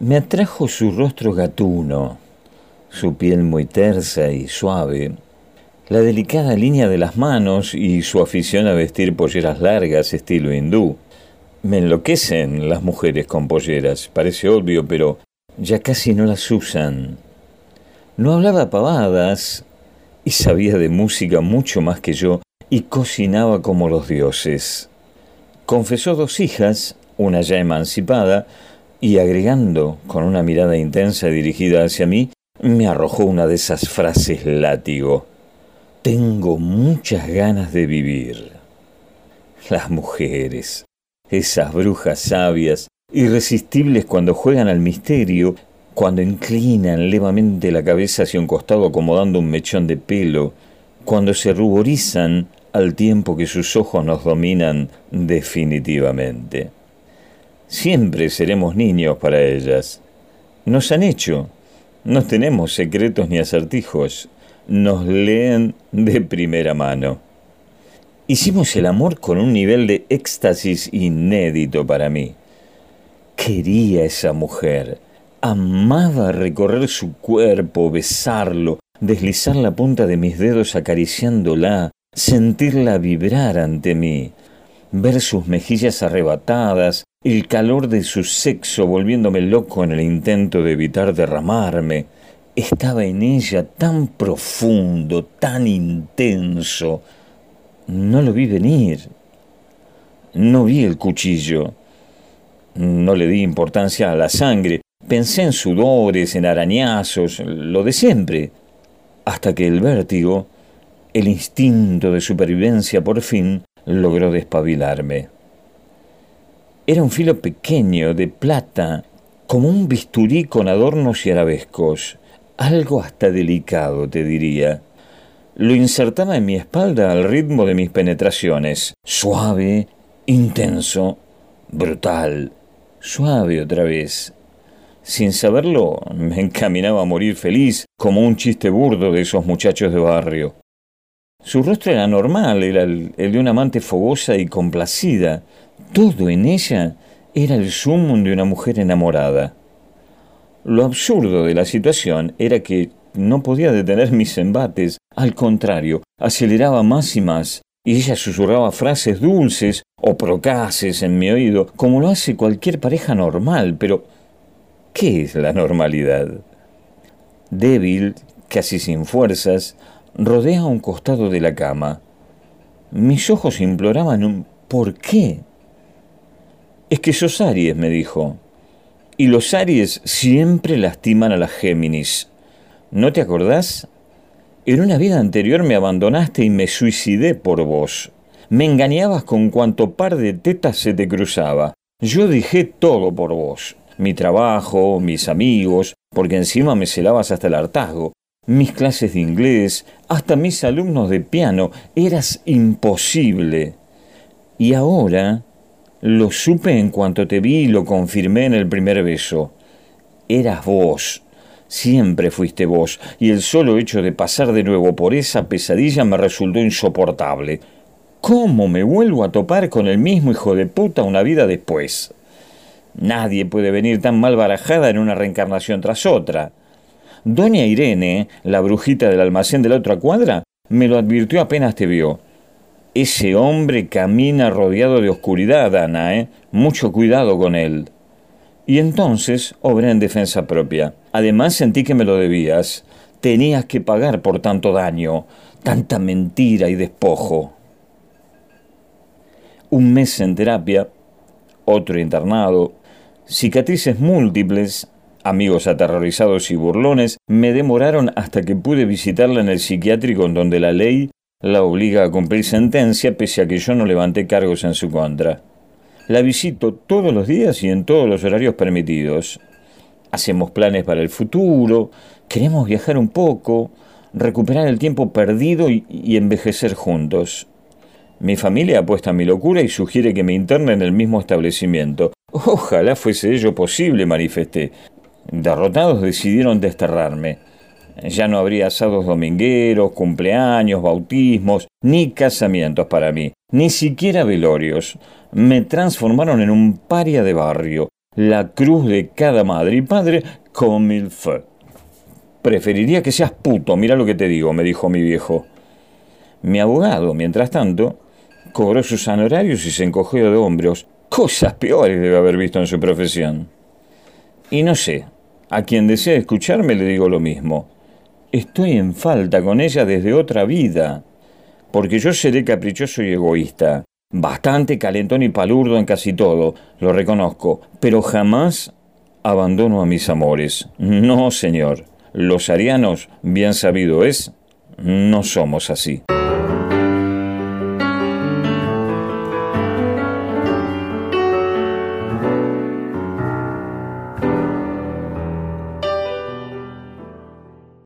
Me atrajo su rostro gatuno, su piel muy tersa y suave, la delicada línea de las manos y su afición a vestir polleras largas estilo hindú. Me enloquecen las mujeres con polleras, parece obvio, pero ya casi no las usan. No hablaba pavadas y sabía de música mucho más que yo y cocinaba como los dioses. Confesó dos hijas, una ya emancipada, y agregando con una mirada intensa dirigida hacia mí, me arrojó una de esas frases látigo. Tengo muchas ganas de vivir. Las mujeres, esas brujas sabias, irresistibles cuando juegan al misterio, cuando inclinan levemente la cabeza hacia un costado acomodando un mechón de pelo, cuando se ruborizan al tiempo que sus ojos nos dominan definitivamente. Siempre seremos niños para ellas. Nos han hecho. No tenemos secretos ni acertijos nos leen de primera mano. Hicimos el amor con un nivel de éxtasis inédito para mí. Quería esa mujer, amaba recorrer su cuerpo, besarlo, deslizar la punta de mis dedos acariciándola, sentirla vibrar ante mí, ver sus mejillas arrebatadas, el calor de su sexo volviéndome loco en el intento de evitar derramarme, estaba en ella tan profundo, tan intenso. No lo vi venir. No vi el cuchillo. No le di importancia a la sangre. Pensé en sudores, en arañazos, lo de siempre. Hasta que el vértigo, el instinto de supervivencia por fin, logró despabilarme. Era un filo pequeño, de plata, como un bisturí con adornos y arabescos algo hasta delicado, te diría. Lo insertaba en mi espalda al ritmo de mis penetraciones, suave, intenso, brutal, suave otra vez. Sin saberlo, me encaminaba a morir feliz, como un chiste burdo de esos muchachos de barrio. Su rostro era normal, era el, de una amante fogosa y complacida. Todo en ella era el sumum de una mujer enamorada. Lo absurdo de la situación era que no podía detener mis embates, al contrario, aceleraba más y más, y ella susurraba frases dulces o procaces en mi oído, como lo hace cualquier pareja normal, pero ¿qué es la normalidad? Débil, casi sin fuerzas, rodea un costado de la cama. Mis ojos imploraban un ¿por qué? Es que sos Aries, me dijo. Y los Aries siempre lastiman a las Géminis. ¿No te acordás? En una vida anterior me abandonaste y me suicidé por vos. Me engañabas con cuanto par de tetas se te cruzaba. Yo dejé todo por vos. Mi trabajo, mis amigos, porque encima me celabas hasta el hartazgo. Mis clases de inglés, hasta mis alumnos de piano. Eras imposible. Y ahora lo supe en cuanto te vi y lo confirmé en el primer beso. Eras vos. Siempre fuiste vos, y el solo hecho de pasar de nuevo por esa pesadilla me resultó insoportable. ¿Cómo me vuelvo a topar con el mismo hijo de puta una vida después? Nadie puede venir tan mal barajada en una reencarnación tras otra. Doña Irene, la brujita del almacén de la otra cuadra, me lo advirtió apenas te vio. Ese hombre camina rodeado de oscuridad, Ana, ¿eh? Mucho cuidado con él. Y entonces obré en defensa propia. Además sentí que me lo debías. Tenías que pagar por tanto daño, tanta mentira y despojo. Un mes en terapia, otro internado, cicatrices múltiples, amigos aterrorizados y burlones, me demoraron hasta que pude visitarla en el psiquiátrico en donde la ley la obliga a cumplir sentencia pese a que yo no levanté cargos en su contra. La visito todos los días y en todos los horarios permitidos. Hacemos planes para el futuro, queremos viajar un poco, recuperar el tiempo perdido y, envejecer juntos. Mi familia apuesta a mi locura y sugiere que me interne en el mismo establecimiento. Ojalá fuese ello posible, manifesté. Derrotados decidieron desterrarme. Ya no habría asados domingueros, cumpleaños, bautismos, ni casamientos para mí, ni siquiera velorios. Me transformaron en un paria de barrio, la cruz de cada madre y padre comme il faut. Preferiría que seas puto, mira lo que te digo, me dijo mi viejo. Mi abogado, mientras tanto, cobró sus honorarios y se encogió de hombros. Cosas peores debe haber visto en su profesión. Y no sé, a quien desea escucharme le digo lo mismo. Estoy en falta con ella desde otra vida, porque yo seré caprichoso y egoísta, bastante calentón y palurdo en casi todo, lo reconozco, pero jamás abandono a mis amores. No, señor. Los arianos, bien sabido es, no somos así.